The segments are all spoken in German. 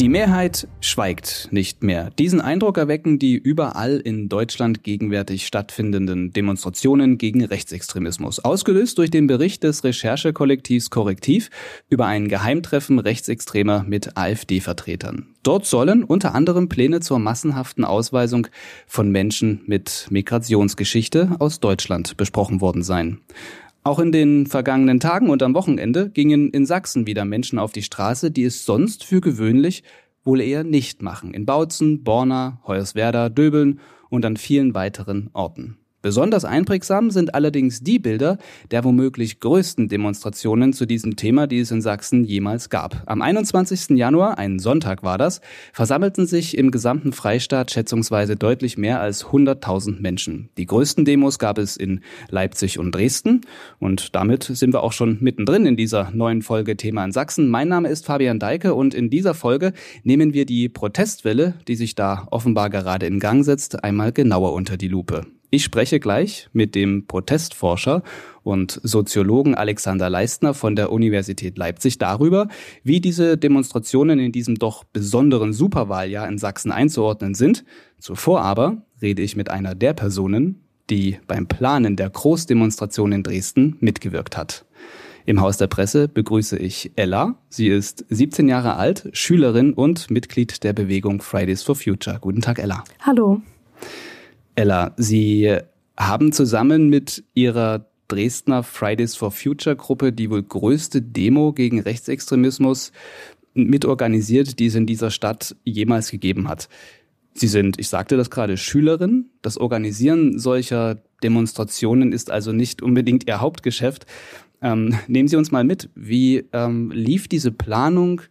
Die Mehrheit schweigt nicht mehr. Diesen Eindruck erwecken die überall in Deutschland gegenwärtig stattfindenden Demonstrationen gegen Rechtsextremismus, ausgelöst durch den Bericht des Recherchekollektivs Korrektiv über ein Geheimtreffen Rechtsextremer mit AfD-Vertretern. Dort sollen unter anderem Pläne zur massenhaften Ausweisung von Menschen mit Migrationsgeschichte aus Deutschland besprochen worden sein. Auch in den vergangenen Tagen und am Wochenende gingen in Sachsen wieder Menschen auf die Straße, die es sonst für gewöhnlich wohl eher nicht machen. In Bautzen, Borna, Hoyerswerda, Döbeln und an vielen weiteren Orten. Besonders einprägsam sind allerdings die Bilder der womöglich größten Demonstrationen zu diesem Thema, die es in Sachsen jemals gab. Am 21. Januar, ein Sonntag war das, versammelten sich im gesamten Freistaat schätzungsweise deutlich mehr als 100.000 Menschen. Die größten Demos gab es in Leipzig und Dresden. Und damit sind wir auch schon mittendrin in dieser neuen Folge Thema in Sachsen. Mein Name ist Fabian Deike und in dieser Folge nehmen wir die Protestwelle, die sich da offenbar gerade in Gang setzt, einmal genauer unter die Lupe. Ich spreche gleich mit dem Protestforscher und Soziologen Alexander Leistner von der Universität Leipzig darüber, wie diese Demonstrationen in diesem doch besonderen Superwahljahr in Sachsen einzuordnen sind. Zuvor aber rede ich mit einer der Personen, die beim Planen der Großdemonstration in Dresden mitgewirkt hat. Im Haus der Presse begrüße ich Ella. Sie ist 17 Jahre alt, Schülerin und Mitglied der Bewegung Fridays for Future. Guten Tag, Ella. Hallo. Ella, Sie haben zusammen mit Ihrer Dresdner Fridays for Future Gruppe die wohl größte Demo gegen Rechtsextremismus mitorganisiert, die es in dieser Stadt jemals gegeben hat. Sie sind, ich sagte das gerade, Schülerin. Das Organisieren solcher Demonstrationen ist also nicht unbedingt Ihr Hauptgeschäft. Ähm, nehmen Sie uns mal mit. Wie ähm, lief diese Planung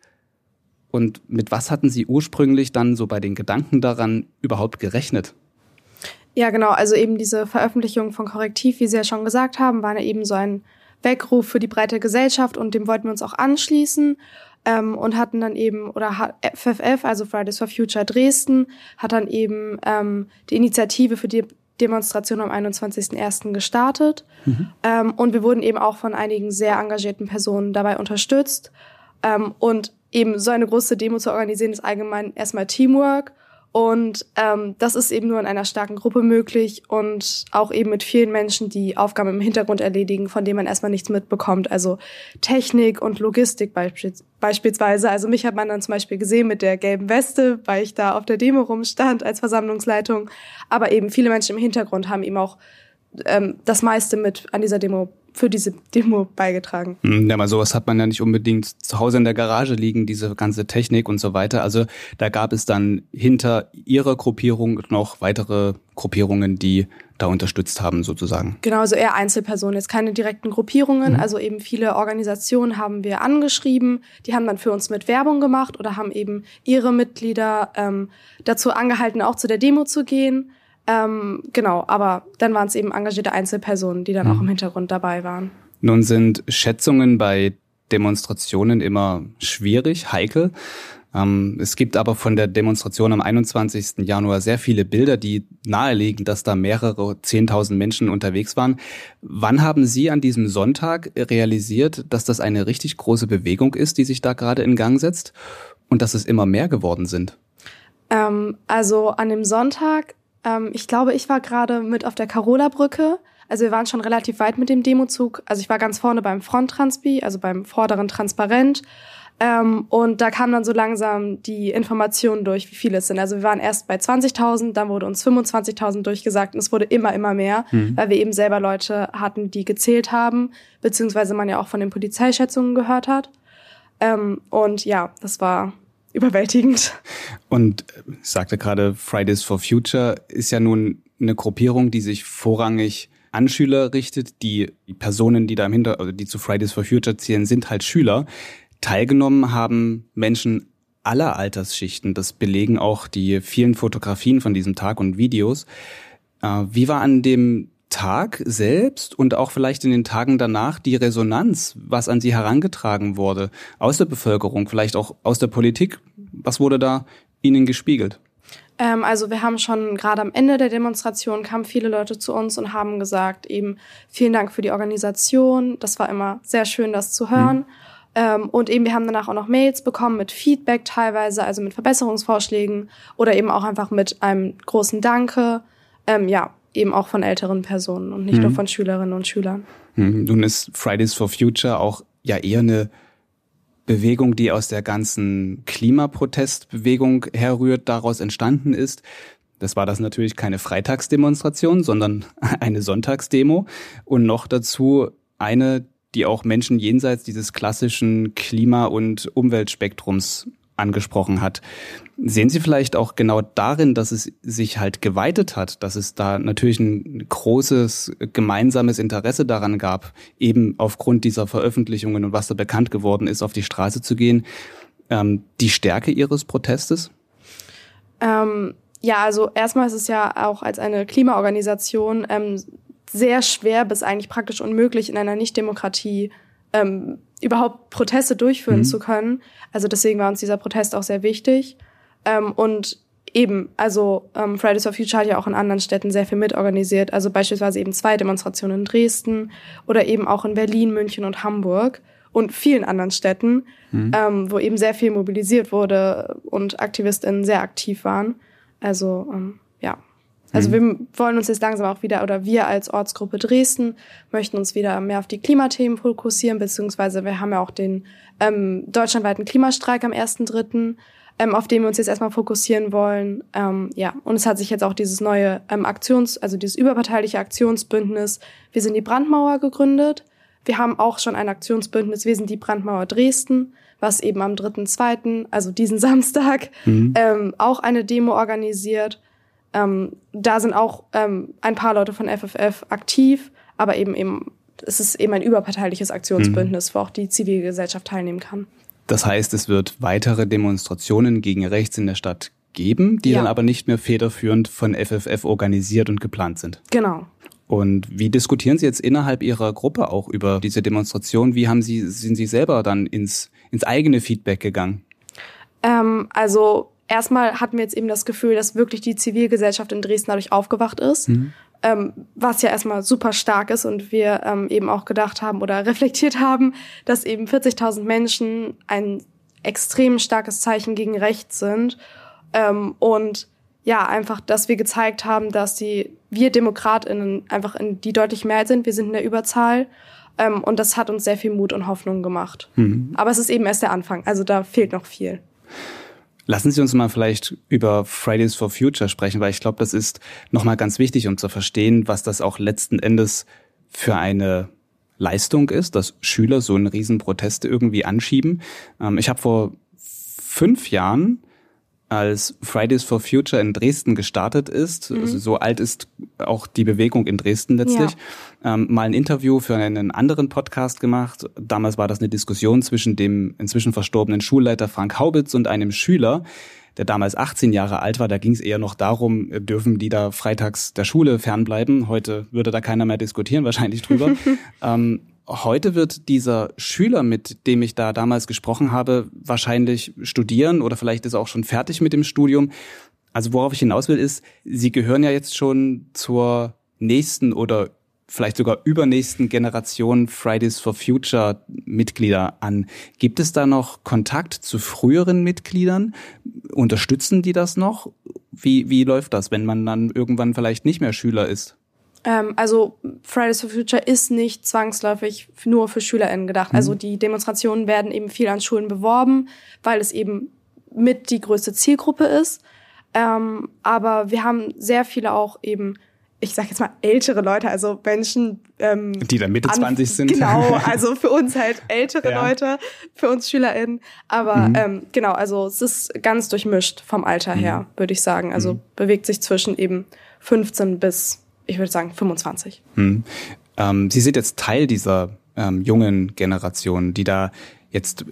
und mit was hatten Sie ursprünglich dann so bei den Gedanken daran überhaupt gerechnet? Ja, genau. Also eben diese Veröffentlichung von Korrektiv, wie Sie ja schon gesagt haben, war ja eben so ein Weckruf für die breite Gesellschaft und dem wollten wir uns auch anschließen ähm, und hatten dann eben, oder FFF, also Fridays for Future Dresden, hat dann eben ähm, die Initiative für die Demonstration am 21.01. gestartet. Mhm. Ähm, und wir wurden eben auch von einigen sehr engagierten Personen dabei unterstützt. Ähm, und eben so eine große Demo zu organisieren, ist allgemein erstmal Teamwork und ähm, das ist eben nur in einer starken Gruppe möglich und auch eben mit vielen Menschen, die Aufgaben im Hintergrund erledigen, von denen man erstmal nichts mitbekommt. Also Technik und Logistik beispielsweise. Also mich hat man dann zum Beispiel gesehen mit der gelben Weste, weil ich da auf der Demo rumstand als Versammlungsleitung. Aber eben viele Menschen im Hintergrund haben eben auch ähm, das meiste mit an dieser Demo für diese Demo beigetragen. Hm, ja, aber sowas hat man ja nicht unbedingt zu Hause in der Garage liegen, diese ganze Technik und so weiter. Also da gab es dann hinter ihrer Gruppierung noch weitere Gruppierungen, die da unterstützt haben, sozusagen. Genau, also eher Einzelpersonen, jetzt keine direkten Gruppierungen. Mhm. Also eben viele Organisationen haben wir angeschrieben, die haben dann für uns mit Werbung gemacht oder haben eben ihre Mitglieder ähm, dazu angehalten, auch zu der Demo zu gehen. Ähm, genau, aber dann waren es eben engagierte Einzelpersonen, die dann mhm. auch im Hintergrund dabei waren. Nun sind Schätzungen bei Demonstrationen immer schwierig, heikel. Ähm, es gibt aber von der Demonstration am 21. Januar sehr viele Bilder, die nahelegen, dass da mehrere Zehntausend Menschen unterwegs waren. Wann haben Sie an diesem Sonntag realisiert, dass das eine richtig große Bewegung ist, die sich da gerade in Gang setzt und dass es immer mehr geworden sind? Ähm, also an dem Sonntag ähm, ich glaube, ich war gerade mit auf der Carola-Brücke. Also wir waren schon relativ weit mit dem Demozug. Also ich war ganz vorne beim Front-Transpi, also beim vorderen Transparent. Ähm, und da kam dann so langsam die Information durch, wie viele es sind. Also wir waren erst bei 20.000, dann wurde uns 25.000 durchgesagt und es wurde immer, immer mehr, mhm. weil wir eben selber Leute hatten, die gezählt haben, beziehungsweise man ja auch von den Polizeischätzungen gehört hat. Ähm, und ja, das war überwältigend. Und ich sagte gerade, Fridays for Future ist ja nun eine Gruppierung, die sich vorrangig an Schüler richtet. Die Personen, die da im Hinter, also die zu Fridays for Future zählen, sind halt Schüler. Teilgenommen haben Menschen aller Altersschichten. Das belegen auch die vielen Fotografien von diesem Tag und Videos. Äh, wie war an dem Tag selbst und auch vielleicht in den Tagen danach die Resonanz, was an Sie herangetragen wurde, aus der Bevölkerung, vielleicht auch aus der Politik? Was wurde da Ihnen gespiegelt? Ähm, also wir haben schon gerade am Ende der Demonstration kamen viele Leute zu uns und haben gesagt, eben vielen Dank für die Organisation. Das war immer sehr schön, das zu hören. Mhm. Ähm, und eben wir haben danach auch noch Mails bekommen mit Feedback teilweise, also mit Verbesserungsvorschlägen oder eben auch einfach mit einem großen Danke. Ähm, ja, eben auch von älteren Personen und nicht mhm. nur von Schülerinnen und Schülern. Mhm. Nun ist Fridays for Future auch ja eher eine Bewegung, die aus der ganzen Klimaprotestbewegung herrührt, daraus entstanden ist. Das war das natürlich keine Freitagsdemonstration, sondern eine Sonntagsdemo und noch dazu eine, die auch Menschen jenseits dieses klassischen Klima- und Umweltspektrums angesprochen hat. Sehen Sie vielleicht auch genau darin, dass es sich halt geweitet hat, dass es da natürlich ein großes gemeinsames Interesse daran gab, eben aufgrund dieser Veröffentlichungen und was da bekannt geworden ist, auf die Straße zu gehen, ähm, die Stärke Ihres Protestes? Ähm, ja, also erstmal ist es ja auch als eine Klimaorganisation ähm, sehr schwer bis eigentlich praktisch unmöglich in einer Nichtdemokratie ähm, überhaupt Proteste durchführen mhm. zu können. Also deswegen war uns dieser Protest auch sehr wichtig. Ähm, und eben, also ähm, Fridays for Future hat ja auch in anderen Städten sehr viel mitorganisiert. Also beispielsweise eben zwei Demonstrationen in Dresden oder eben auch in Berlin, München und Hamburg und vielen anderen Städten, mhm. ähm, wo eben sehr viel mobilisiert wurde und AktivistInnen sehr aktiv waren. Also ähm. Also mhm. wir wollen uns jetzt langsam auch wieder, oder wir als Ortsgruppe Dresden möchten uns wieder mehr auf die Klimathemen fokussieren, beziehungsweise wir haben ja auch den ähm, deutschlandweiten Klimastreik am 1.3., ähm, auf den wir uns jetzt erstmal fokussieren wollen. Ähm, ja, und es hat sich jetzt auch dieses neue ähm, Aktions-, also dieses überparteiliche Aktionsbündnis Wir sind die Brandmauer gegründet. Wir haben auch schon ein Aktionsbündnis Wir sind die Brandmauer Dresden, was eben am 3.2., also diesen Samstag, mhm. ähm, auch eine Demo organisiert. Ähm, da sind auch ähm, ein paar Leute von FFF aktiv, aber eben eben es ist eben ein überparteiliches Aktionsbündnis, mhm. wo auch die Zivilgesellschaft teilnehmen kann. Das heißt, es wird weitere Demonstrationen gegen rechts in der Stadt geben, die ja. dann aber nicht mehr federführend von FFF organisiert und geplant sind. Genau. Und wie diskutieren Sie jetzt innerhalb Ihrer Gruppe auch über diese Demonstration? Wie haben Sie, sind Sie selber dann ins, ins eigene Feedback gegangen? Ähm, also erstmal hatten wir jetzt eben das Gefühl, dass wirklich die Zivilgesellschaft in Dresden dadurch aufgewacht ist. Mhm. Ähm, was ja erstmal super stark ist und wir ähm, eben auch gedacht haben oder reflektiert haben, dass eben 40.000 Menschen ein extrem starkes Zeichen gegen rechts sind ähm, und ja einfach, dass wir gezeigt haben, dass die wir Demokratinnen einfach in die deutliche Mehrheit sind. Wir sind in der Überzahl ähm, und das hat uns sehr viel Mut und Hoffnung gemacht. Mhm. Aber es ist eben erst der Anfang, also da fehlt noch viel. Lassen Sie uns mal vielleicht über Fridays for Future sprechen, weil ich glaube, das ist nochmal ganz wichtig, um zu verstehen, was das auch letzten Endes für eine Leistung ist, dass Schüler so einen riesen Proteste irgendwie anschieben. Ähm, ich habe vor fünf Jahren als Fridays for Future in Dresden gestartet ist, mhm. also so alt ist auch die Bewegung in Dresden letztlich, ja. ähm, mal ein Interview für einen anderen Podcast gemacht. Damals war das eine Diskussion zwischen dem inzwischen verstorbenen Schulleiter Frank Haubitz und einem Schüler, der damals 18 Jahre alt war. Da ging es eher noch darum, dürfen die da freitags der Schule fernbleiben. Heute würde da keiner mehr diskutieren, wahrscheinlich drüber. ähm, Heute wird dieser Schüler, mit dem ich da damals gesprochen habe, wahrscheinlich studieren oder vielleicht ist er auch schon fertig mit dem Studium. Also worauf ich hinaus will, ist, Sie gehören ja jetzt schon zur nächsten oder vielleicht sogar übernächsten Generation Fridays for Future Mitglieder an. Gibt es da noch Kontakt zu früheren Mitgliedern? Unterstützen die das noch? Wie, wie läuft das, wenn man dann irgendwann vielleicht nicht mehr Schüler ist? Ähm, also Fridays for Future ist nicht zwangsläufig nur für SchülerInnen gedacht. Mhm. Also die Demonstrationen werden eben viel an Schulen beworben, weil es eben mit die größte Zielgruppe ist. Ähm, aber wir haben sehr viele auch eben, ich sag jetzt mal ältere Leute, also Menschen, ähm, die dann Mitte 20 sind. Genau, also für uns halt ältere ja. Leute, für uns SchülerInnen. Aber mhm. ähm, genau, also es ist ganz durchmischt vom Alter her, mhm. würde ich sagen. Also mhm. bewegt sich zwischen eben 15 bis ich würde sagen 25. Hm. Ähm, Sie sind jetzt Teil dieser ähm, jungen Generation, die da jetzt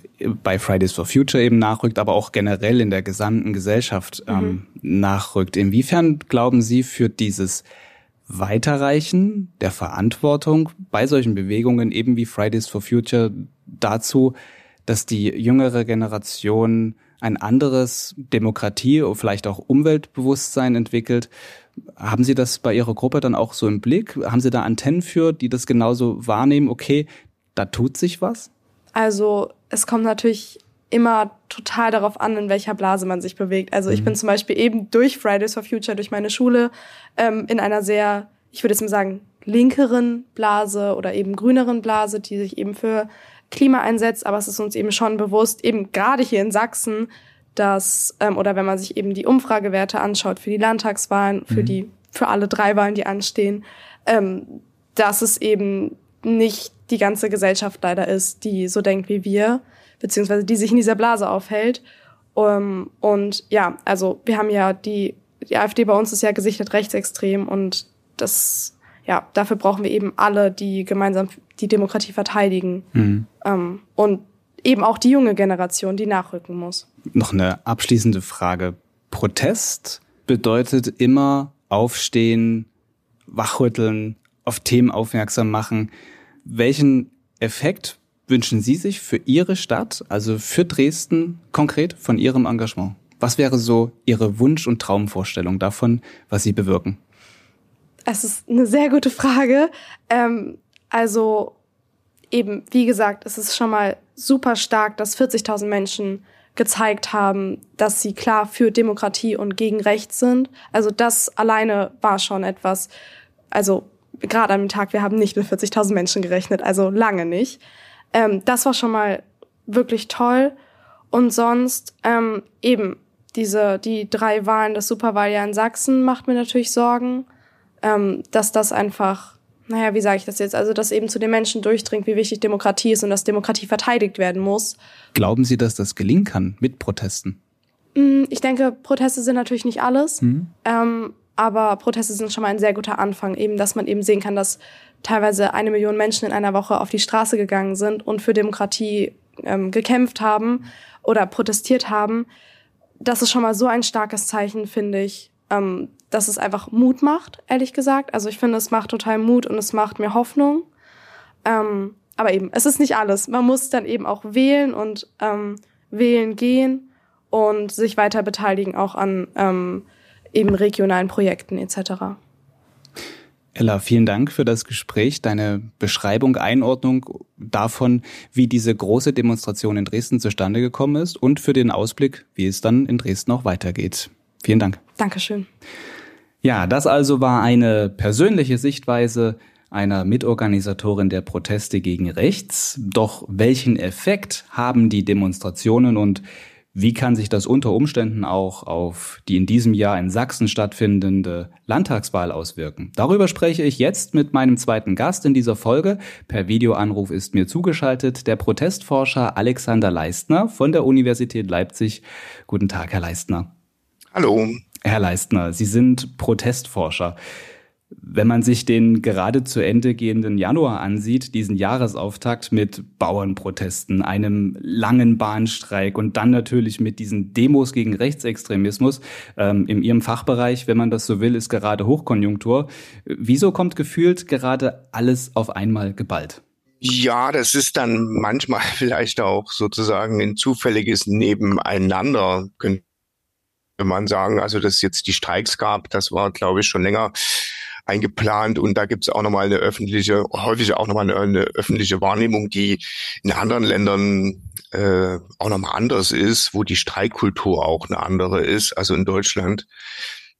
bei Fridays for Future eben nachrückt, aber auch generell in der gesamten Gesellschaft ähm, mhm. nachrückt. Inwiefern glauben Sie für dieses Weiterreichen der Verantwortung bei solchen Bewegungen eben wie Fridays for Future dazu, dass die jüngere Generation ein anderes Demokratie, vielleicht auch Umweltbewusstsein entwickelt. Haben Sie das bei Ihrer Gruppe dann auch so im Blick? Haben Sie da Antennen für, die das genauso wahrnehmen? Okay, da tut sich was? Also es kommt natürlich immer total darauf an, in welcher Blase man sich bewegt. Also ich mhm. bin zum Beispiel eben durch Fridays for Future, durch meine Schule, ähm, in einer sehr, ich würde jetzt mal sagen, linkeren Blase oder eben grüneren Blase, die sich eben für Klima einsetzt. Aber es ist uns eben schon bewusst, eben gerade hier in Sachsen, dass, ähm, oder wenn man sich eben die Umfragewerte anschaut für die Landtagswahlen, für mhm. die, für alle drei Wahlen, die anstehen, ähm, dass es eben nicht die ganze Gesellschaft leider ist, die so denkt wie wir, beziehungsweise die sich in dieser Blase aufhält. Um, und ja, also wir haben ja die, die AfD bei uns ist ja gesichert rechtsextrem und das, ja, dafür brauchen wir eben alle, die gemeinsam die Demokratie verteidigen. Mhm. Um, und eben auch die junge Generation, die nachrücken muss. Noch eine abschließende Frage. Protest bedeutet immer aufstehen, wachrütteln, auf Themen aufmerksam machen. Welchen Effekt wünschen Sie sich für Ihre Stadt, also für Dresden konkret von Ihrem Engagement? Was wäre so Ihre Wunsch- und Traumvorstellung davon, was Sie bewirken? Es ist eine sehr gute Frage. Ähm, also eben, wie gesagt, es ist schon mal super stark, dass 40.000 Menschen gezeigt haben, dass sie klar für Demokratie und gegen Recht sind. Also das alleine war schon etwas, also gerade am Tag, wir haben nicht mit 40.000 Menschen gerechnet, also lange nicht. Ähm, das war schon mal wirklich toll. Und sonst ähm, eben diese die drei Wahlen, das Superwahljahr in Sachsen macht mir natürlich Sorgen, ähm, dass das einfach, naja, wie sage ich das jetzt, also dass eben zu den Menschen durchdringt, wie wichtig Demokratie ist und dass Demokratie verteidigt werden muss. Glauben Sie, dass das gelingen kann mit Protesten? Mm, ich denke, Proteste sind natürlich nicht alles. Mhm. Ähm, aber Proteste sind schon mal ein sehr guter Anfang, eben, dass man eben sehen kann, dass teilweise eine Million Menschen in einer Woche auf die Straße gegangen sind und für Demokratie ähm, gekämpft haben oder protestiert haben. Das ist schon mal so ein starkes Zeichen, finde ich, ähm, dass es einfach Mut macht, ehrlich gesagt. Also ich finde, es macht total Mut und es macht mir Hoffnung. Ähm, aber eben, es ist nicht alles. Man muss dann eben auch wählen und ähm, wählen gehen und sich weiter beteiligen auch an ähm, eben regionalen Projekten etc. Ella, vielen Dank für das Gespräch, deine Beschreibung, Einordnung davon, wie diese große Demonstration in Dresden zustande gekommen ist und für den Ausblick, wie es dann in Dresden auch weitergeht. Vielen Dank. Dankeschön. Ja, das also war eine persönliche Sichtweise einer Mitorganisatorin der Proteste gegen rechts. Doch welchen Effekt haben die Demonstrationen und wie kann sich das unter Umständen auch auf die in diesem Jahr in Sachsen stattfindende Landtagswahl auswirken? Darüber spreche ich jetzt mit meinem zweiten Gast in dieser Folge. Per Videoanruf ist mir zugeschaltet der Protestforscher Alexander Leistner von der Universität Leipzig. Guten Tag, Herr Leistner. Hallo. Herr Leistner, Sie sind Protestforscher. Wenn man sich den gerade zu Ende gehenden Januar ansieht, diesen Jahresauftakt mit Bauernprotesten, einem langen Bahnstreik und dann natürlich mit diesen Demos gegen Rechtsextremismus, ähm, in Ihrem Fachbereich, wenn man das so will, ist gerade Hochkonjunktur. Wieso kommt gefühlt gerade alles auf einmal geballt? Ja, das ist dann manchmal vielleicht auch sozusagen ein zufälliges Nebeneinander, könnte man sagen. Also, dass es jetzt die Streiks gab, das war, glaube ich, schon länger eingeplant und da gibt es auch nochmal eine öffentliche, häufig auch nochmal eine, eine öffentliche Wahrnehmung, die in anderen Ländern äh, auch nochmal anders ist, wo die Streikkultur auch eine andere ist. Also in Deutschland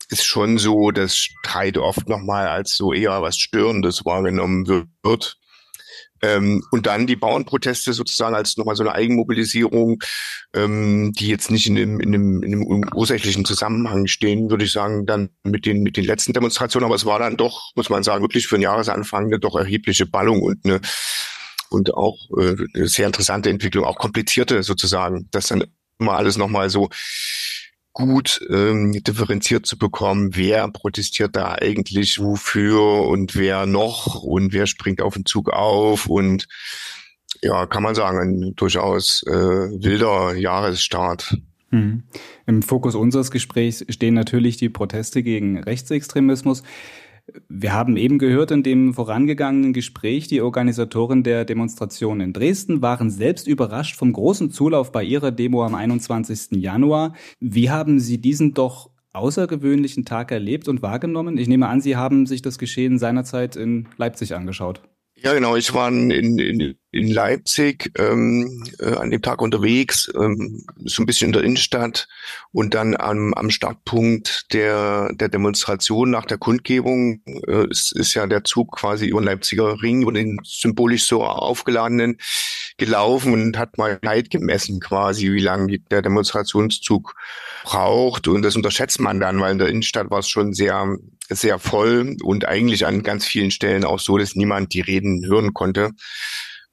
ist schon so, dass Streit oft nochmal als so eher was Störendes wahrgenommen wird. Ähm, und dann die Bauernproteste sozusagen als nochmal so eine Eigenmobilisierung, ähm, die jetzt nicht in dem, in, dem, in dem ursächlichen Zusammenhang stehen, würde ich sagen, dann mit den, mit den letzten Demonstrationen. Aber es war dann doch, muss man sagen, wirklich für einen Jahresanfang eine doch erhebliche Ballung und eine und auch äh, eine sehr interessante Entwicklung, auch komplizierte sozusagen, dass dann immer alles nochmal so gut ähm, differenziert zu bekommen, wer protestiert da eigentlich wofür und wer noch und wer springt auf den Zug auf und ja, kann man sagen, ein durchaus äh, wilder Jahresstart. Mhm. Im Fokus unseres Gesprächs stehen natürlich die Proteste gegen Rechtsextremismus. Wir haben eben gehört in dem vorangegangenen Gespräch, die Organisatoren der Demonstration in Dresden waren selbst überrascht vom großen Zulauf bei ihrer Demo am 21. Januar. Wie haben Sie diesen doch außergewöhnlichen Tag erlebt und wahrgenommen? Ich nehme an, Sie haben sich das Geschehen seinerzeit in Leipzig angeschaut. Ja, genau. Ich war in, in, in Leipzig ähm, äh, an dem Tag unterwegs, ähm, so ein bisschen in der Innenstadt und dann am, am Startpunkt der, der Demonstration nach der Kundgebung äh, ist, ist ja der Zug quasi über den Leipziger Ring und den symbolisch so aufgeladenen gelaufen und hat mal Zeit gemessen quasi, wie lange der Demonstrationszug braucht. Und das unterschätzt man dann, weil in der Innenstadt war es schon sehr, sehr voll und eigentlich an ganz vielen Stellen auch so, dass niemand die Reden hören konnte.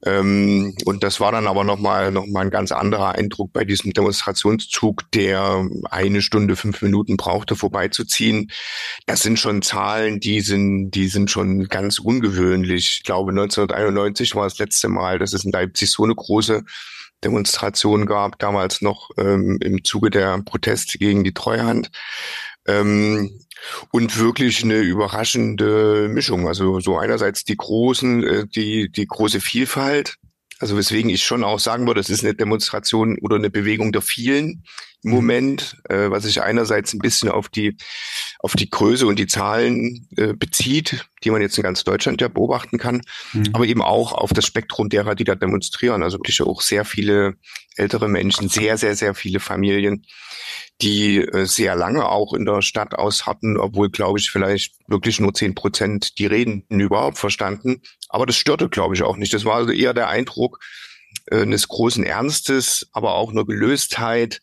Ähm, und das war dann aber nochmal noch mal ein ganz anderer Eindruck bei diesem Demonstrationszug, der eine Stunde, fünf Minuten brauchte, vorbeizuziehen. Das sind schon Zahlen, die sind, die sind schon ganz ungewöhnlich. Ich glaube, 1991 war das letzte Mal, dass es in Leipzig so eine große Demonstration gab, damals noch ähm, im Zuge der Proteste gegen die Treuhand. Ähm, und wirklich eine überraschende Mischung. Also so einerseits die großen, äh, die, die große Vielfalt. Also weswegen ich schon auch sagen würde, es ist eine Demonstration oder eine Bewegung der vielen im mhm. Moment, äh, was sich einerseits ein bisschen auf die, auf die Größe und die Zahlen äh, bezieht, die man jetzt in ganz Deutschland ja beobachten kann, mhm. aber eben auch auf das Spektrum derer, die da demonstrieren. Also wirklich auch sehr viele ältere Menschen, sehr, sehr, sehr viele Familien, die äh, sehr lange auch in der Stadt ausharten, obwohl, glaube ich, vielleicht wirklich nur zehn Prozent die Reden überhaupt verstanden. Aber das störte, glaube ich, auch nicht. Das war also eher der Eindruck äh, eines großen Ernstes, aber auch einer Gelöstheit,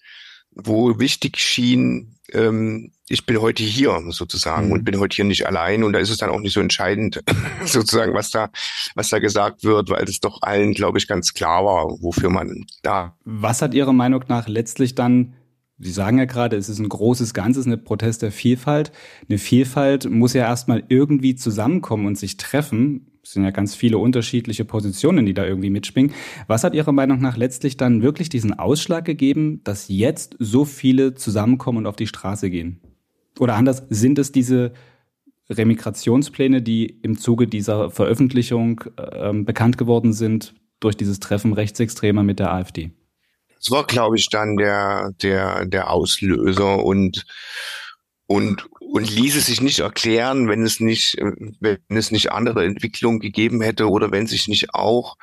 wo wichtig schien, ähm, ich bin heute hier sozusagen mhm. und bin heute hier nicht allein und da ist es dann auch nicht so entscheidend sozusagen, was da, was da gesagt wird, weil es doch allen, glaube ich, ganz klar war, wofür man da. Was hat Ihrer Meinung nach letztlich dann Sie sagen ja gerade, es ist ein großes Ganzes, eine Protest der Vielfalt. Eine Vielfalt muss ja erstmal irgendwie zusammenkommen und sich treffen. Es sind ja ganz viele unterschiedliche Positionen, die da irgendwie mitschwingen. Was hat Ihrer Meinung nach letztlich dann wirklich diesen Ausschlag gegeben, dass jetzt so viele zusammenkommen und auf die Straße gehen? Oder anders, sind es diese Remigrationspläne, die im Zuge dieser Veröffentlichung äh, bekannt geworden sind durch dieses Treffen Rechtsextremer mit der AfD? Das war, glaube ich, dann der, der, der Auslöser und, und, und ließ es sich nicht erklären, wenn es nicht, wenn es nicht andere Entwicklungen gegeben hätte oder wenn sich nicht auch,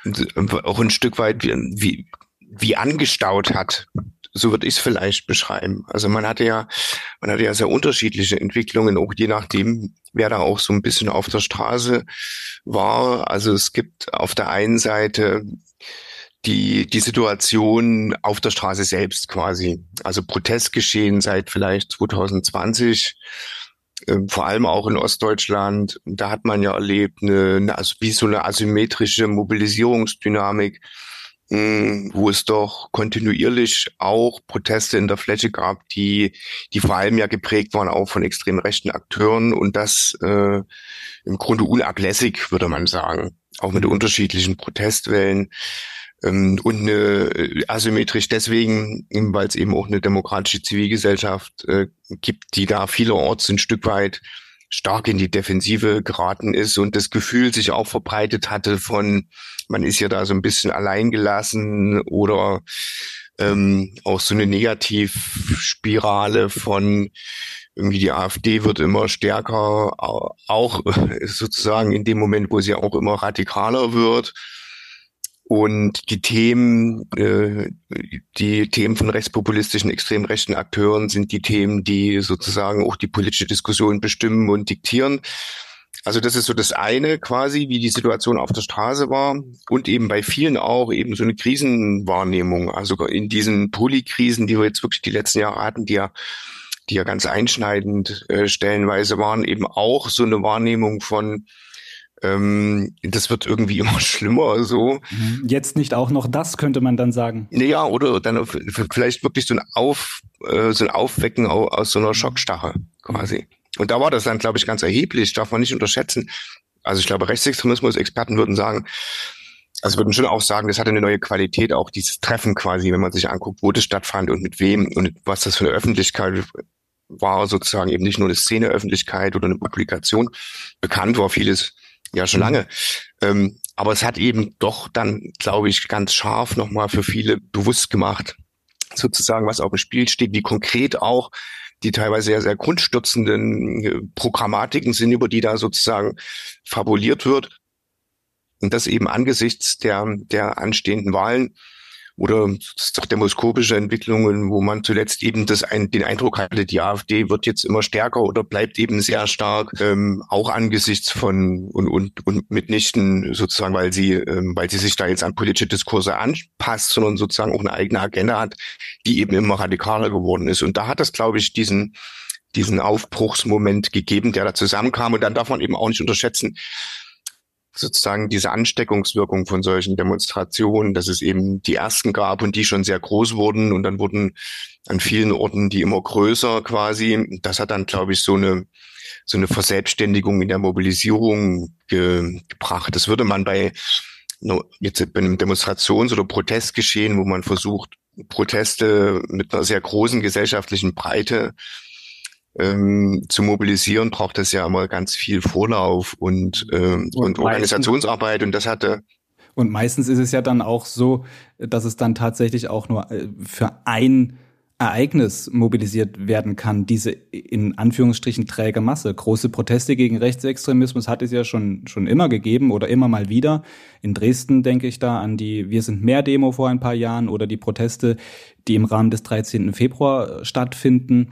auch ein Stück weit wie, wie, wie angestaut hat. So würde ich es vielleicht beschreiben. Also man hatte ja, man hatte ja sehr unterschiedliche Entwicklungen, auch je nachdem, wer da auch so ein bisschen auf der Straße war. Also es gibt auf der einen Seite die, die Situation auf der Straße selbst quasi. Also Protestgeschehen seit vielleicht 2020, äh, vor allem auch in Ostdeutschland. Da hat man ja erlebt, eine, eine, also wie so eine asymmetrische Mobilisierungsdynamik, mh, hm, wo es doch kontinuierlich auch Proteste in der Fläche gab, die, die vor allem ja geprägt waren auch von extrem rechten Akteuren und das äh, im Grunde unablässig, würde man sagen. Auch mit unterschiedlichen Protestwellen. Ähm, und eine äh, asymmetrisch deswegen, weil es eben auch eine demokratische Zivilgesellschaft äh, gibt, die da vielerorts ein Stück weit stark in die Defensive geraten ist und das Gefühl sich auch verbreitet hatte von, man ist ja da so ein bisschen alleingelassen oder ähm, auch so eine Negativspirale von irgendwie die AfD wird immer stärker, auch sozusagen in dem Moment, wo sie auch immer radikaler wird und die Themen, äh, die Themen von rechtspopulistischen, extrem rechten Akteuren sind die Themen, die sozusagen auch die politische Diskussion bestimmen und diktieren. Also das ist so das eine quasi, wie die Situation auf der Straße war und eben bei vielen auch eben so eine Krisenwahrnehmung. Also in diesen Polykrisen, die wir jetzt wirklich die letzten Jahre hatten, die ja, die ja ganz einschneidend äh, stellenweise waren, eben auch so eine Wahrnehmung von ähm, das wird irgendwie immer schlimmer so. Mhm. Jetzt nicht auch noch das, könnte man dann sagen. Naja, oder dann vielleicht wirklich so ein Auf, äh, so ein Aufwecken aus so einer Schockstache quasi. Und da war das dann, glaube ich, ganz erheblich, darf man nicht unterschätzen. Also ich glaube, Rechtsextremismus-Experten würden sagen, also würden schon auch sagen, das hatte eine neue Qualität, auch dieses Treffen quasi, wenn man sich anguckt, wo das stattfand und mit wem und was das für eine Öffentlichkeit war sozusagen eben nicht nur eine Szeneöffentlichkeit oder eine Publikation. Bekannt war vieles ja schon mhm. lange. Ähm, aber es hat eben doch dann, glaube ich, ganz scharf nochmal für viele bewusst gemacht, sozusagen, was auf dem Spiel steht, wie konkret auch die teilweise sehr, sehr grundstürzenden äh, Programmatiken sind, über die da sozusagen fabuliert wird. Und das eben angesichts der, der anstehenden Wahlen oder demoskopische Entwicklungen, wo man zuletzt eben das ein, den Eindruck hatte, die AfD wird jetzt immer stärker oder bleibt eben sehr stark, ähm, auch angesichts von und, und, und mitnichten sozusagen, weil sie, ähm, weil sie sich da jetzt an politische Diskurse anpasst, sondern sozusagen auch eine eigene Agenda hat, die eben immer radikaler geworden ist. Und da hat das, glaube ich, diesen diesen Aufbruchsmoment gegeben, der da zusammenkam. Und dann darf man eben auch nicht unterschätzen, sozusagen diese Ansteckungswirkung von solchen Demonstrationen, dass es eben die ersten gab und die schon sehr groß wurden und dann wurden an vielen Orten die immer größer quasi. Das hat dann, glaube ich, so eine so eine Verselbstständigung in der Mobilisierung ge gebracht. Das würde man bei jetzt bei einem Demonstrations- oder Protestgeschehen, wo man versucht, Proteste mit einer sehr großen gesellschaftlichen Breite ähm, zu mobilisieren, braucht es ja immer ganz viel Vorlauf und, ähm, und, und Organisationsarbeit und das hatte und meistens ist es ja dann auch so, dass es dann tatsächlich auch nur äh, für ein Ereignis mobilisiert werden kann, diese in Anführungsstrichen träge Masse. Große Proteste gegen Rechtsextremismus hat es ja schon, schon immer gegeben oder immer mal wieder. In Dresden denke ich da an die Wir sind mehr Demo vor ein paar Jahren oder die Proteste, die im Rahmen des 13. Februar stattfinden.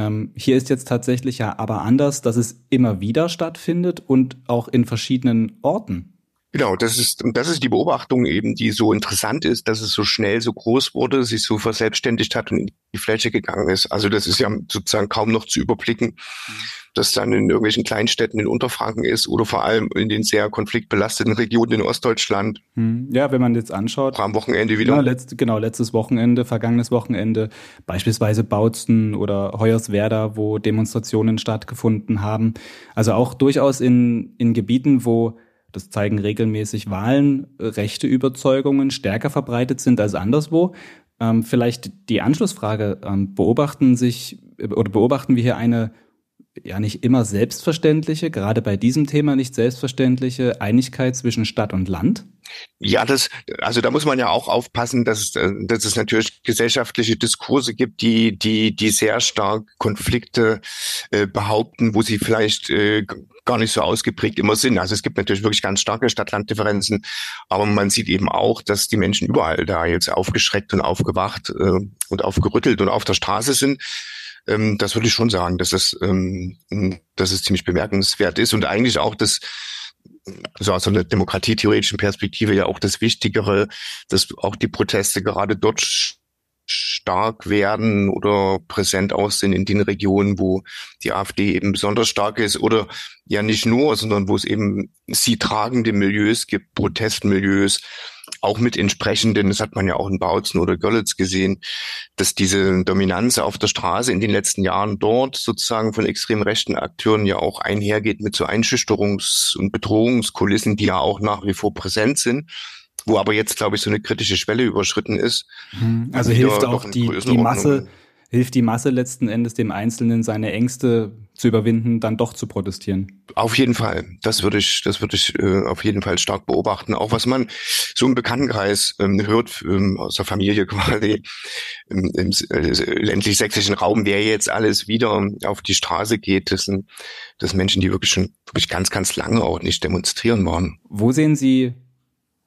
Ähm, hier ist jetzt tatsächlich ja aber anders, dass es immer wieder stattfindet und auch in verschiedenen Orten. Genau, das ist, das ist die Beobachtung eben, die so interessant ist, dass es so schnell so groß wurde, sich so verselbstständigt hat und in die Fläche gegangen ist. Also das ist ja sozusagen kaum noch zu überblicken, mhm. dass dann in irgendwelchen Kleinstädten in Unterfranken ist oder vor allem in den sehr konfliktbelasteten Regionen in Ostdeutschland. Mhm. Ja, wenn man jetzt anschaut. Am Wochenende wieder. Ja, letzt, genau, letztes Wochenende, vergangenes Wochenende, beispielsweise Bautzen oder Hoyerswerda, wo Demonstrationen stattgefunden haben. Also auch durchaus in, in Gebieten, wo das zeigen regelmäßig Wahlen, rechte Überzeugungen stärker verbreitet sind als anderswo. Ähm, vielleicht die Anschlussfrage, ähm, beobachten sich oder beobachten wir hier eine ja nicht immer selbstverständliche, gerade bei diesem Thema nicht selbstverständliche Einigkeit zwischen Stadt und Land? Ja, das, also da muss man ja auch aufpassen, dass, äh, dass es natürlich gesellschaftliche Diskurse gibt, die, die, die sehr stark Konflikte äh, behaupten, wo sie vielleicht äh, gar nicht so ausgeprägt immer sind. Also es gibt natürlich wirklich ganz starke Stadt-Land-Differenzen, aber man sieht eben auch, dass die Menschen überall da jetzt aufgeschreckt und aufgewacht äh, und aufgerüttelt und auf der Straße sind. Ähm, das würde ich schon sagen, dass es, ähm, dass es ziemlich bemerkenswert ist und eigentlich auch das so aus einer demokratietheoretischen Perspektive ja auch das Wichtigere, dass auch die Proteste gerade dort stark werden oder präsent aussehen in den Regionen, wo die AfD eben besonders stark ist oder ja nicht nur, sondern wo es eben sie tragende Milieus gibt, Protestmilieus, auch mit entsprechenden, das hat man ja auch in Bautzen oder Görlitz gesehen, dass diese Dominanz auf der Straße in den letzten Jahren dort sozusagen von extrem rechten Akteuren ja auch einhergeht mit so Einschüchterungs- und Bedrohungskulissen, die ja auch nach wie vor präsent sind wo aber jetzt, glaube ich, so eine kritische Schwelle überschritten ist. Mhm. Also hilft auch die, die Masse, hilft die Masse letzten Endes dem Einzelnen seine Ängste zu überwinden, dann doch zu protestieren. Auf jeden Fall. Das würde ich, das würde ich äh, auf jeden Fall stark beobachten. Auch was man so im Bekanntenkreis ähm, hört, ähm, aus der Familie quasi, im, im äh, ländlich sächsischen Raum, wer jetzt alles wieder auf die Straße geht, das sind, das sind Menschen, die wirklich schon wirklich ganz, ganz lange auch nicht demonstrieren waren. Wo sehen Sie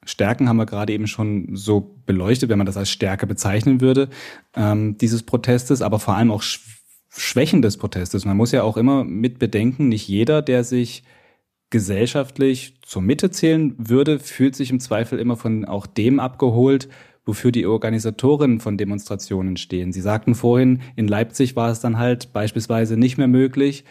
Stärken haben wir gerade eben schon so beleuchtet, wenn man das als Stärke bezeichnen würde, ähm, dieses Protestes, aber vor allem auch Sch Schwächen des Protestes. Man muss ja auch immer mit bedenken, nicht jeder, der sich gesellschaftlich zur Mitte zählen würde, fühlt sich im Zweifel immer von auch dem abgeholt, wofür die Organisatorinnen von Demonstrationen stehen. Sie sagten vorhin, in Leipzig war es dann halt beispielsweise nicht mehr möglich,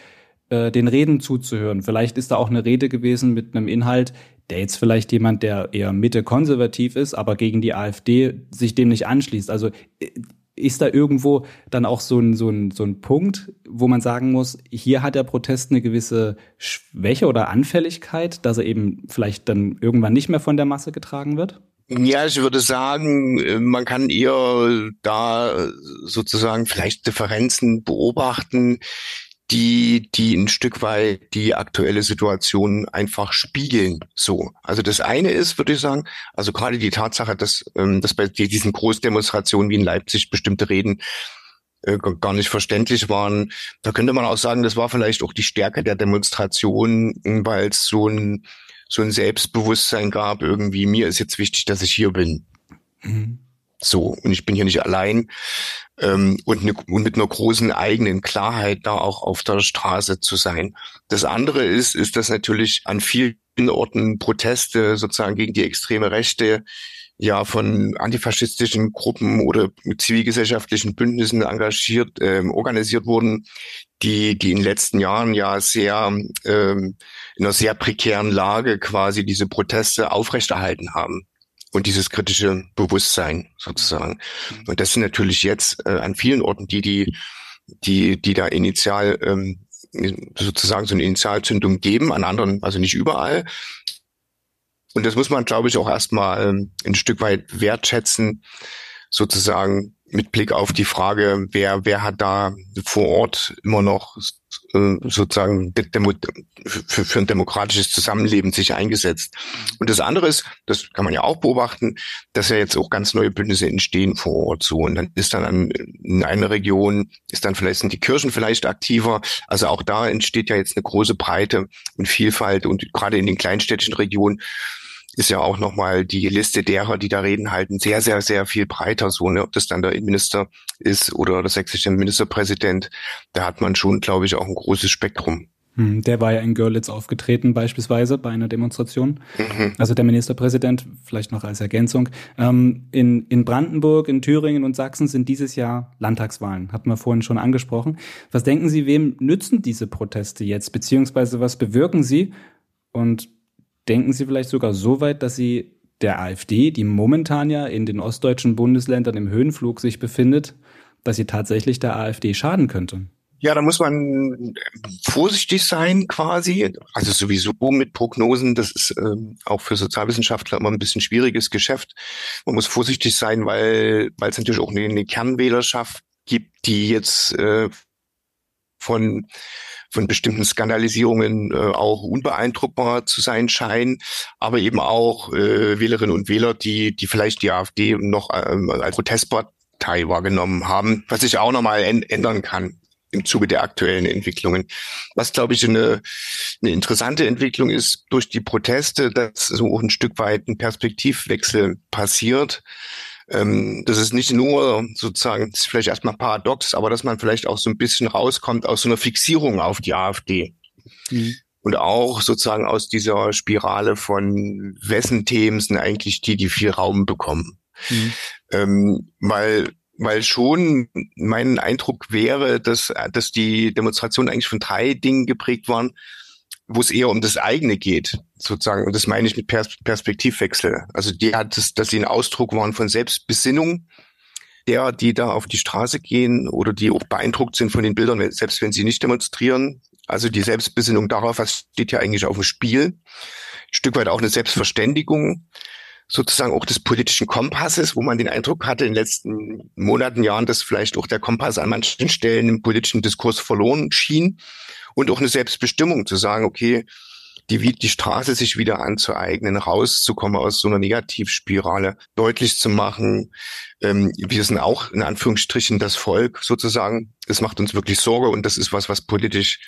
äh, den Reden zuzuhören. Vielleicht ist da auch eine Rede gewesen mit einem Inhalt, der jetzt vielleicht jemand, der eher Mitte konservativ ist, aber gegen die AfD sich dem nicht anschließt. Also äh, ist da irgendwo dann auch so ein, so, ein, so ein Punkt, wo man sagen muss, hier hat der Protest eine gewisse Schwäche oder Anfälligkeit, dass er eben vielleicht dann irgendwann nicht mehr von der Masse getragen wird? Ja, ich würde sagen, äh, man kann eher da sozusagen vielleicht Differenzen beobachten, die, die ein Stück weit die aktuelle Situation einfach spiegeln. So. Also das eine ist, würde ich sagen, also gerade die Tatsache, dass, ähm, dass bei diesen Großdemonstrationen wie in Leipzig bestimmte Reden äh, gar nicht verständlich waren. Da könnte man auch sagen, das war vielleicht auch die Stärke der Demonstration, weil es so ein so ein Selbstbewusstsein gab, irgendwie, mir ist jetzt wichtig, dass ich hier bin. Mhm. So, und ich bin hier nicht allein. Ähm, und, ne, und mit einer großen eigenen Klarheit da auch auf der Straße zu sein. Das andere ist, ist, dass natürlich an vielen Orten Proteste sozusagen gegen die extreme Rechte ja von antifaschistischen Gruppen oder zivilgesellschaftlichen Bündnissen engagiert, äh, organisiert wurden, die, die in den letzten Jahren ja sehr ähm, in einer sehr prekären Lage quasi diese Proteste aufrechterhalten haben und dieses kritische Bewusstsein sozusagen. Mhm. Und das sind natürlich jetzt äh, an vielen Orten die, die, die, die da initial ähm, sozusagen so eine Initialzündung geben, an anderen, also nicht überall. Und das muss man, glaube ich, auch erstmal ähm, ein Stück weit wertschätzen, sozusagen mit Blick auf die Frage, wer, wer hat da vor Ort immer noch sozusagen für, für ein demokratisches Zusammenleben sich eingesetzt. Und das andere ist, das kann man ja auch beobachten, dass ja jetzt auch ganz neue Bündnisse entstehen vor Ort so. Und dann ist dann an, in einer Region, ist dann vielleicht sind die Kirchen vielleicht aktiver. Also auch da entsteht ja jetzt eine große Breite und Vielfalt und gerade in den kleinstädtischen Regionen ist ja auch nochmal die Liste derer, die da reden, halten sehr, sehr, sehr viel breiter so, ne? ob das dann der Innenminister ist oder der sächsische Ministerpräsident, da hat man schon, glaube ich, auch ein großes Spektrum. Hm, der war ja in Görlitz aufgetreten, beispielsweise bei einer Demonstration. Mhm. Also der Ministerpräsident, vielleicht noch als Ergänzung. Ähm, in, in Brandenburg, in Thüringen und Sachsen sind dieses Jahr Landtagswahlen, hatten wir vorhin schon angesprochen. Was denken Sie, wem nützen diese Proteste jetzt, beziehungsweise was bewirken sie? Und denken Sie vielleicht sogar so weit, dass Sie der AfD, die momentan ja in den ostdeutschen Bundesländern im Höhenflug sich befindet, dass sie tatsächlich der AfD schaden könnte? Ja, da muss man vorsichtig sein quasi. Also sowieso mit Prognosen, das ist ähm, auch für Sozialwissenschaftler immer ein bisschen schwieriges Geschäft. Man muss vorsichtig sein, weil weil es natürlich auch eine, eine Kernwählerschaft gibt, die jetzt äh, von von bestimmten Skandalisierungen äh, auch unbeeindruckbar zu sein scheinen, aber eben auch äh, Wählerinnen und Wähler, die, die vielleicht die AfD noch ähm, als Protestpartei wahrgenommen haben, was sich auch nochmal ändern kann im Zuge der aktuellen Entwicklungen. Was, glaube ich, eine, eine interessante Entwicklung ist durch die Proteste, dass so ein Stück weit ein Perspektivwechsel passiert ähm, das ist nicht nur sozusagen, das ist vielleicht erstmal paradox, aber dass man vielleicht auch so ein bisschen rauskommt aus so einer Fixierung auf die AfD. Mhm. Und auch sozusagen aus dieser Spirale von wessen Themen sind eigentlich die, die viel Raum bekommen. Mhm. Ähm, weil weil schon mein Eindruck wäre, dass, dass die Demonstrationen eigentlich von drei Dingen geprägt waren wo es eher um das eigene geht, sozusagen. Und das meine ich mit Pers Perspektivwechsel. Also die hat das, dass sie ein Ausdruck waren von Selbstbesinnung der, die da auf die Straße gehen oder die auch beeindruckt sind von den Bildern, selbst wenn sie nicht demonstrieren. Also die Selbstbesinnung darauf, was steht ja eigentlich auf dem Spiel. Ein Stück weit auch eine Selbstverständigung sozusagen auch des politischen Kompasses, wo man den Eindruck hatte in den letzten Monaten, Jahren, dass vielleicht auch der Kompass an manchen Stellen im politischen Diskurs verloren schien und auch eine Selbstbestimmung zu sagen, okay, die, die Straße sich wieder anzueignen, rauszukommen aus so einer Negativspirale, deutlich zu machen, ähm, wir sind auch in Anführungsstrichen das Volk sozusagen. Das macht uns wirklich Sorge und das ist was, was politisch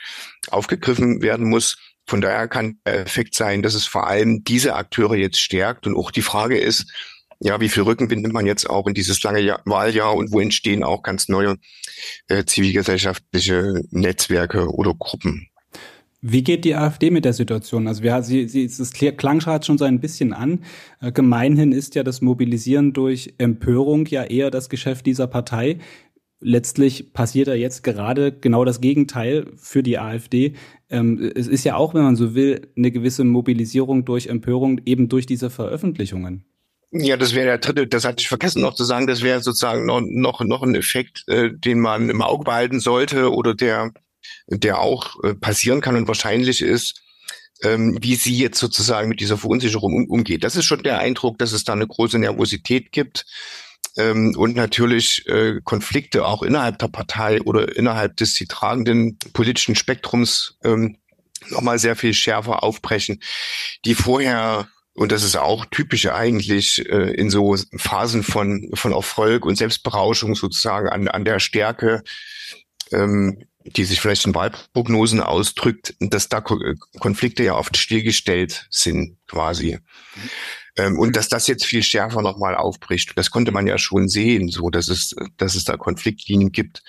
aufgegriffen werden muss. Von daher kann der Effekt sein, dass es vor allem diese Akteure jetzt stärkt und auch die Frage ist, ja, wie viel Rückenwind nimmt man jetzt auch in dieses lange Jahr, Wahljahr und wo entstehen auch ganz neue äh, zivilgesellschaftliche Netzwerke oder Gruppen? Wie geht die AfD mit der Situation? Also wir, sie, sie, es klang schon so ein bisschen an. Äh, gemeinhin ist ja das Mobilisieren durch Empörung ja eher das Geschäft dieser Partei. Letztlich passiert da jetzt gerade genau das Gegenteil für die AfD. Ähm, es ist ja auch, wenn man so will, eine gewisse Mobilisierung durch Empörung eben durch diese Veröffentlichungen. Ja, das wäre der dritte, das hatte ich vergessen noch zu sagen, das wäre sozusagen noch, noch, noch ein Effekt, äh, den man im Auge behalten sollte oder der, der auch äh, passieren kann und wahrscheinlich ist, ähm, wie sie jetzt sozusagen mit dieser Verunsicherung um, umgeht. Das ist schon der Eindruck, dass es da eine große Nervosität gibt ähm, und natürlich äh, Konflikte auch innerhalb der Partei oder innerhalb des sie tragenden politischen Spektrums ähm, nochmal sehr viel schärfer aufbrechen, die vorher und das ist auch typisch eigentlich äh, in so Phasen von, von Erfolg und Selbstberauschung sozusagen an, an der Stärke, ähm, die sich vielleicht in Wahlprognosen ausdrückt, dass da Konflikte ja oft stillgestellt sind quasi. Ähm, und dass das jetzt viel schärfer nochmal aufbricht. Das konnte man ja schon sehen, so dass es, dass es da Konfliktlinien gibt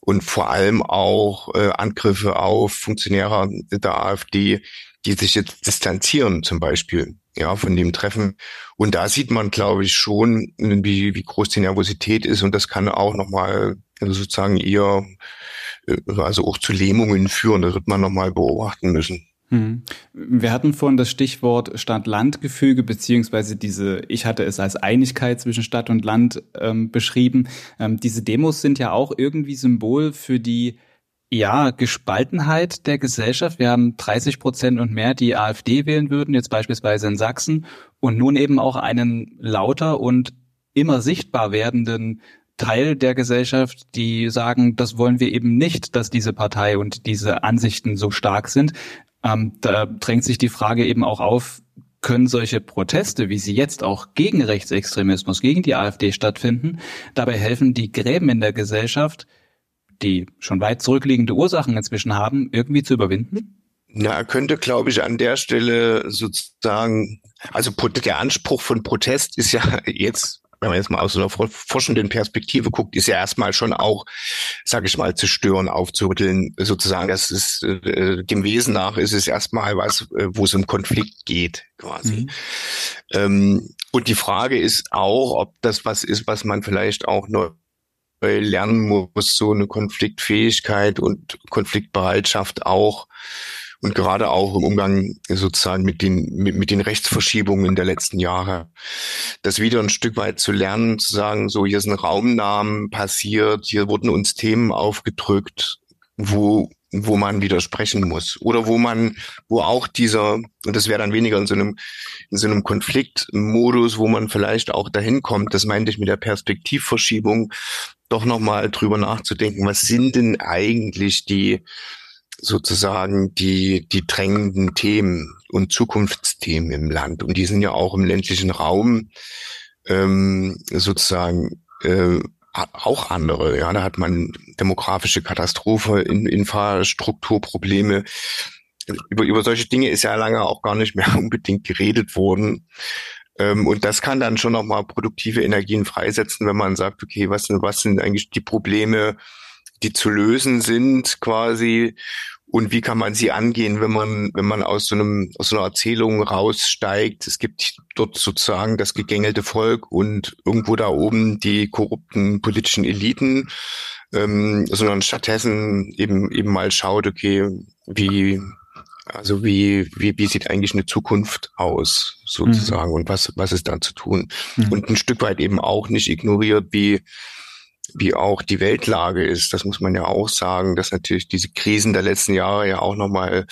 und vor allem auch äh, Angriffe auf Funktionäre der AfD, die sich jetzt distanzieren zum Beispiel ja, von dem Treffen. Und da sieht man, glaube ich, schon, wie, wie groß die Nervosität ist. Und das kann auch nochmal sozusagen eher, äh, also auch zu Lähmungen führen. Das wird man nochmal beobachten müssen. Hm. Wir hatten vorhin das Stichwort Stadt-Land-Gefüge, beziehungsweise diese, ich hatte es als Einigkeit zwischen Stadt und Land ähm, beschrieben. Ähm, diese Demos sind ja auch irgendwie Symbol für die ja, Gespaltenheit der Gesellschaft. Wir haben 30 Prozent und mehr, die AfD wählen würden, jetzt beispielsweise in Sachsen, und nun eben auch einen lauter und immer sichtbar werdenden Teil der Gesellschaft, die sagen, das wollen wir eben nicht, dass diese Partei und diese Ansichten so stark sind. Ähm, da drängt sich die Frage eben auch auf, können solche Proteste, wie sie jetzt auch gegen Rechtsextremismus, gegen die AfD stattfinden, dabei helfen, die Gräben in der Gesellschaft, die schon weit zurückliegende Ursachen inzwischen haben, irgendwie zu überwinden? Na, könnte, glaube ich, an der Stelle sozusagen, also der Anspruch von Protest ist ja jetzt wenn man jetzt mal aus einer forschenden Perspektive guckt, ist ja erstmal schon auch, sage ich mal, zu stören, aufzurütteln, sozusagen. Das ist äh, dem Wesen nach ist es erstmal was, äh, wo es um Konflikt geht, quasi. Mhm. Ähm, und die Frage ist auch, ob das was ist, was man vielleicht auch neu lernen muss, so eine Konfliktfähigkeit und Konfliktbereitschaft auch und gerade auch im Umgang sozusagen mit den, mit, mit den Rechtsverschiebungen der letzten Jahre. Das wieder ein Stück weit zu lernen, zu sagen, so hier sind Raumnamen passiert, hier wurden uns Themen aufgedrückt, wo wo man widersprechen muss oder wo man, wo auch dieser, und das wäre dann weniger in so einem, in so einem Konfliktmodus, wo man vielleicht auch dahin kommt, das meinte ich mit der Perspektivverschiebung, doch nochmal drüber nachzudenken, was sind denn eigentlich die, sozusagen die, die drängenden Themen und Zukunftsthemen im Land. Und die sind ja auch im ländlichen Raum ähm, sozusagen äh, auch andere. Ja, da hat man demografische Katastrophe, in, Infrastrukturprobleme. Über, über solche Dinge ist ja lange auch gar nicht mehr unbedingt geredet worden. Ähm, und das kann dann schon nochmal produktive Energien freisetzen, wenn man sagt, okay, was was sind eigentlich die Probleme, die zu lösen sind quasi und wie kann man sie angehen, wenn man, wenn man aus so einem, aus so einer Erzählung raussteigt. Es gibt dort sozusagen das gegängelte Volk und irgendwo da oben die korrupten politischen Eliten, ähm, sondern stattdessen eben, eben mal schaut, okay, wie, also wie, wie, wie sieht eigentlich eine Zukunft aus, sozusagen, mhm. und was, was ist da zu tun? Mhm. Und ein Stück weit eben auch nicht ignoriert, wie, wie auch die Weltlage ist. Das muss man ja auch sagen, dass natürlich diese Krisen der letzten Jahre ja auch nochmal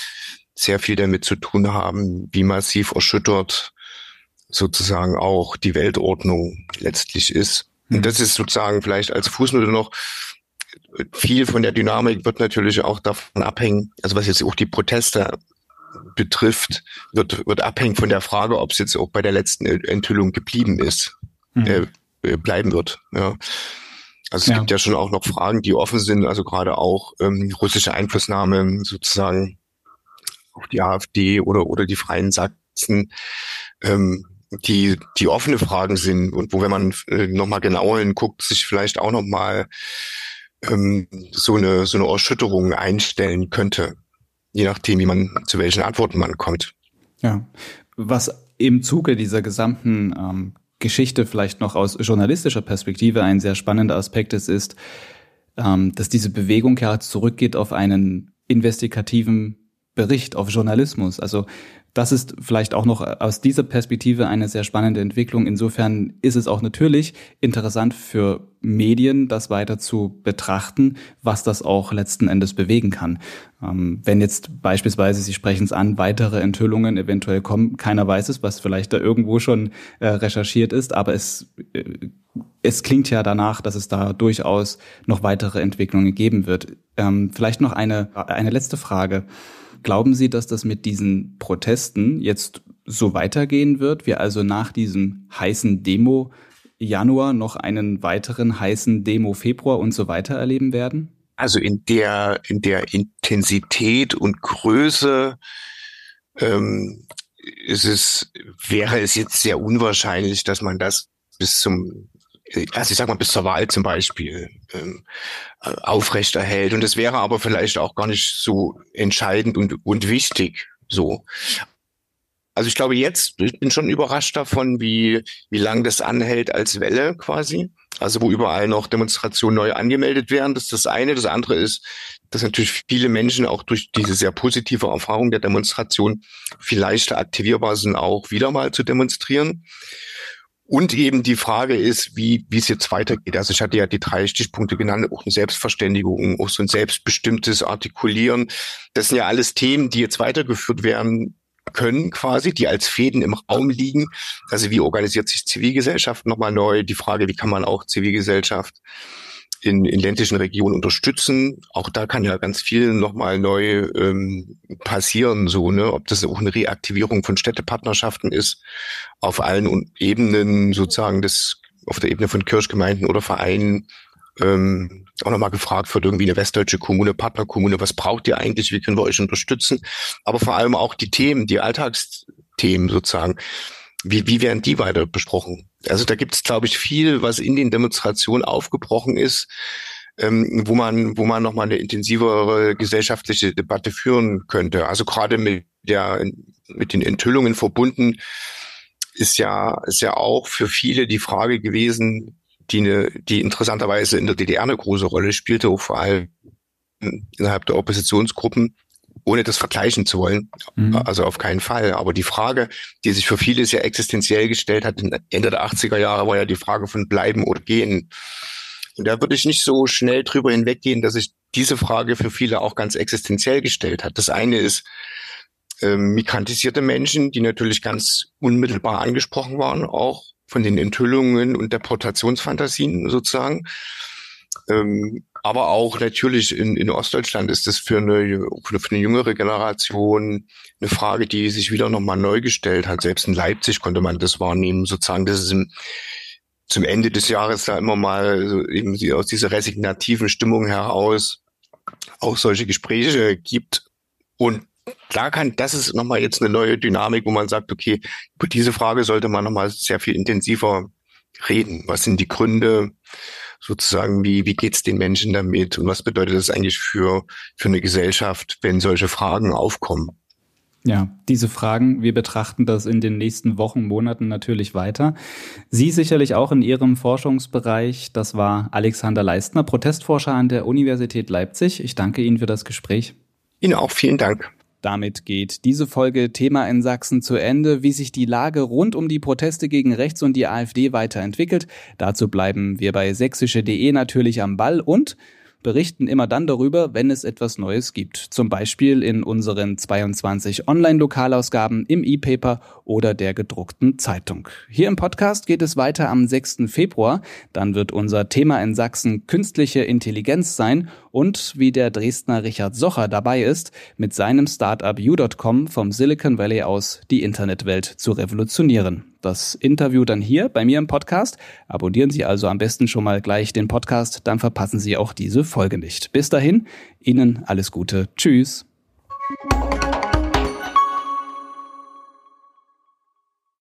sehr viel damit zu tun haben, wie massiv erschüttert sozusagen auch die Weltordnung letztlich ist. Und mhm. das ist sozusagen vielleicht als Fußnote noch, viel von der Dynamik wird natürlich auch davon abhängen, also was jetzt auch die Proteste betrifft, wird, wird abhängen von der Frage, ob es jetzt auch bei der letzten Enthüllung geblieben ist, mhm. äh, bleiben wird. Ja. Also es ja. gibt ja schon auch noch Fragen, die offen sind, also gerade auch ähm, russische Einflussnahme sozusagen auf die AfD oder, oder die Freien Sachsen, ähm, die, die offene Fragen sind und wo, wenn man äh, nochmal genauer hinguckt, sich vielleicht auch nochmal ähm, so eine, so eine Erschütterung einstellen könnte, je nachdem, wie man, zu welchen Antworten man kommt. Ja. Was im Zuge dieser gesamten ähm, Geschichte vielleicht noch aus journalistischer Perspektive ein sehr spannender Aspekt ist, ist, ähm, dass diese Bewegung ja zurückgeht auf einen investigativen Bericht, auf Journalismus. Also das ist vielleicht auch noch aus dieser Perspektive eine sehr spannende Entwicklung. Insofern ist es auch natürlich interessant für Medien, das weiter zu betrachten, was das auch letzten Endes bewegen kann. Ähm, wenn jetzt beispielsweise, Sie sprechen es an, weitere Enthüllungen eventuell kommen, keiner weiß es, was vielleicht da irgendwo schon äh, recherchiert ist, aber es, äh, es klingt ja danach, dass es da durchaus noch weitere Entwicklungen geben wird. Ähm, vielleicht noch eine, eine letzte Frage. Glauben Sie, dass das mit diesen Protesten jetzt so weitergehen wird? Wir also nach diesem heißen Demo Januar noch einen weiteren heißen Demo Februar und so weiter erleben werden? Also in der, in der Intensität und Größe ähm, ist es, wäre es jetzt sehr unwahrscheinlich, dass man das bis zum also ich sag mal bis zur Wahl zum Beispiel ähm, äh, aufrechterhält. Und das wäre aber vielleicht auch gar nicht so entscheidend und, und wichtig so. Also ich glaube jetzt, ich bin schon überrascht davon, wie, wie lang das anhält als Welle quasi. Also wo überall noch Demonstrationen neu angemeldet werden. Das ist das eine. Das andere ist, dass natürlich viele Menschen auch durch diese sehr positive Erfahrung der Demonstration vielleicht aktivierbar sind, auch wieder mal zu demonstrieren. Und eben die Frage ist, wie, wie es jetzt weitergeht. Also ich hatte ja die drei Stichpunkte genannt, auch eine Selbstverständigung, auch so ein selbstbestimmtes Artikulieren. Das sind ja alles Themen, die jetzt weitergeführt werden können quasi, die als Fäden im Raum liegen. Also wie organisiert sich Zivilgesellschaft nochmal neu? Die Frage, wie kann man auch Zivilgesellschaft in, in ländlichen Regionen unterstützen. Auch da kann ja ganz viel nochmal neu ähm, passieren, so, ne, ob das auch eine Reaktivierung von Städtepartnerschaften ist, auf allen Ebenen sozusagen des, auf der Ebene von Kirchgemeinden oder Vereinen, ähm, auch nochmal gefragt wird, irgendwie eine westdeutsche Kommune, Partnerkommune, was braucht ihr eigentlich, wie können wir euch unterstützen? Aber vor allem auch die Themen, die Alltagsthemen sozusagen. Wie, wie werden die weiter besprochen? Also da gibt es, glaube ich, viel, was in den Demonstrationen aufgebrochen ist, ähm, wo man, wo man nochmal eine intensivere gesellschaftliche Debatte führen könnte. Also gerade mit der, mit den Enthüllungen verbunden ist ja, ist ja auch für viele die Frage gewesen, die eine, die interessanterweise in der DDR eine große Rolle spielte, vor allem innerhalb der Oppositionsgruppen ohne das vergleichen zu wollen. Mhm. Also auf keinen Fall. Aber die Frage, die sich für viele sehr existenziell gestellt hat, Ende der 80er Jahre, war ja die Frage von bleiben oder gehen. Und da würde ich nicht so schnell drüber hinweggehen, dass sich diese Frage für viele auch ganz existenziell gestellt hat. Das eine ist ähm, migrantisierte Menschen, die natürlich ganz unmittelbar angesprochen waren, auch von den Enthüllungen und Deportationsfantasien sozusagen. Ähm, aber auch natürlich in, in Ostdeutschland ist das für eine, für eine jüngere Generation eine Frage, die sich wieder nochmal neu gestellt hat. Selbst in Leipzig konnte man das wahrnehmen, sozusagen, dass es im, zum Ende des Jahres da immer mal so eben aus dieser resignativen Stimmung heraus auch solche Gespräche gibt. Und da kann, das ist nochmal jetzt eine neue Dynamik, wo man sagt, okay, über diese Frage sollte man nochmal sehr viel intensiver reden. Was sind die Gründe? sozusagen, wie, wie geht's den Menschen damit und was bedeutet das eigentlich für, für eine Gesellschaft, wenn solche Fragen aufkommen? Ja, diese Fragen, wir betrachten das in den nächsten Wochen, Monaten natürlich weiter. Sie sicherlich auch in Ihrem Forschungsbereich. Das war Alexander Leistner, Protestforscher an der Universität Leipzig. Ich danke Ihnen für das Gespräch. Ihnen auch vielen Dank. Damit geht diese Folge Thema in Sachsen zu Ende. Wie sich die Lage rund um die Proteste gegen rechts und die AfD weiterentwickelt, dazu bleiben wir bei sächsische.de natürlich am Ball und berichten immer dann darüber, wenn es etwas Neues gibt. Zum Beispiel in unseren 22 Online-Lokalausgaben im E-Paper oder der gedruckten Zeitung. Hier im Podcast geht es weiter am 6. Februar. Dann wird unser Thema in Sachsen künstliche Intelligenz sein und wie der Dresdner Richard Socher dabei ist, mit seinem Startup U.com vom Silicon Valley aus die Internetwelt zu revolutionieren das Interview dann hier bei mir im Podcast. Abonnieren Sie also am besten schon mal gleich den Podcast, dann verpassen Sie auch diese Folge nicht. Bis dahin, Ihnen alles Gute. Tschüss.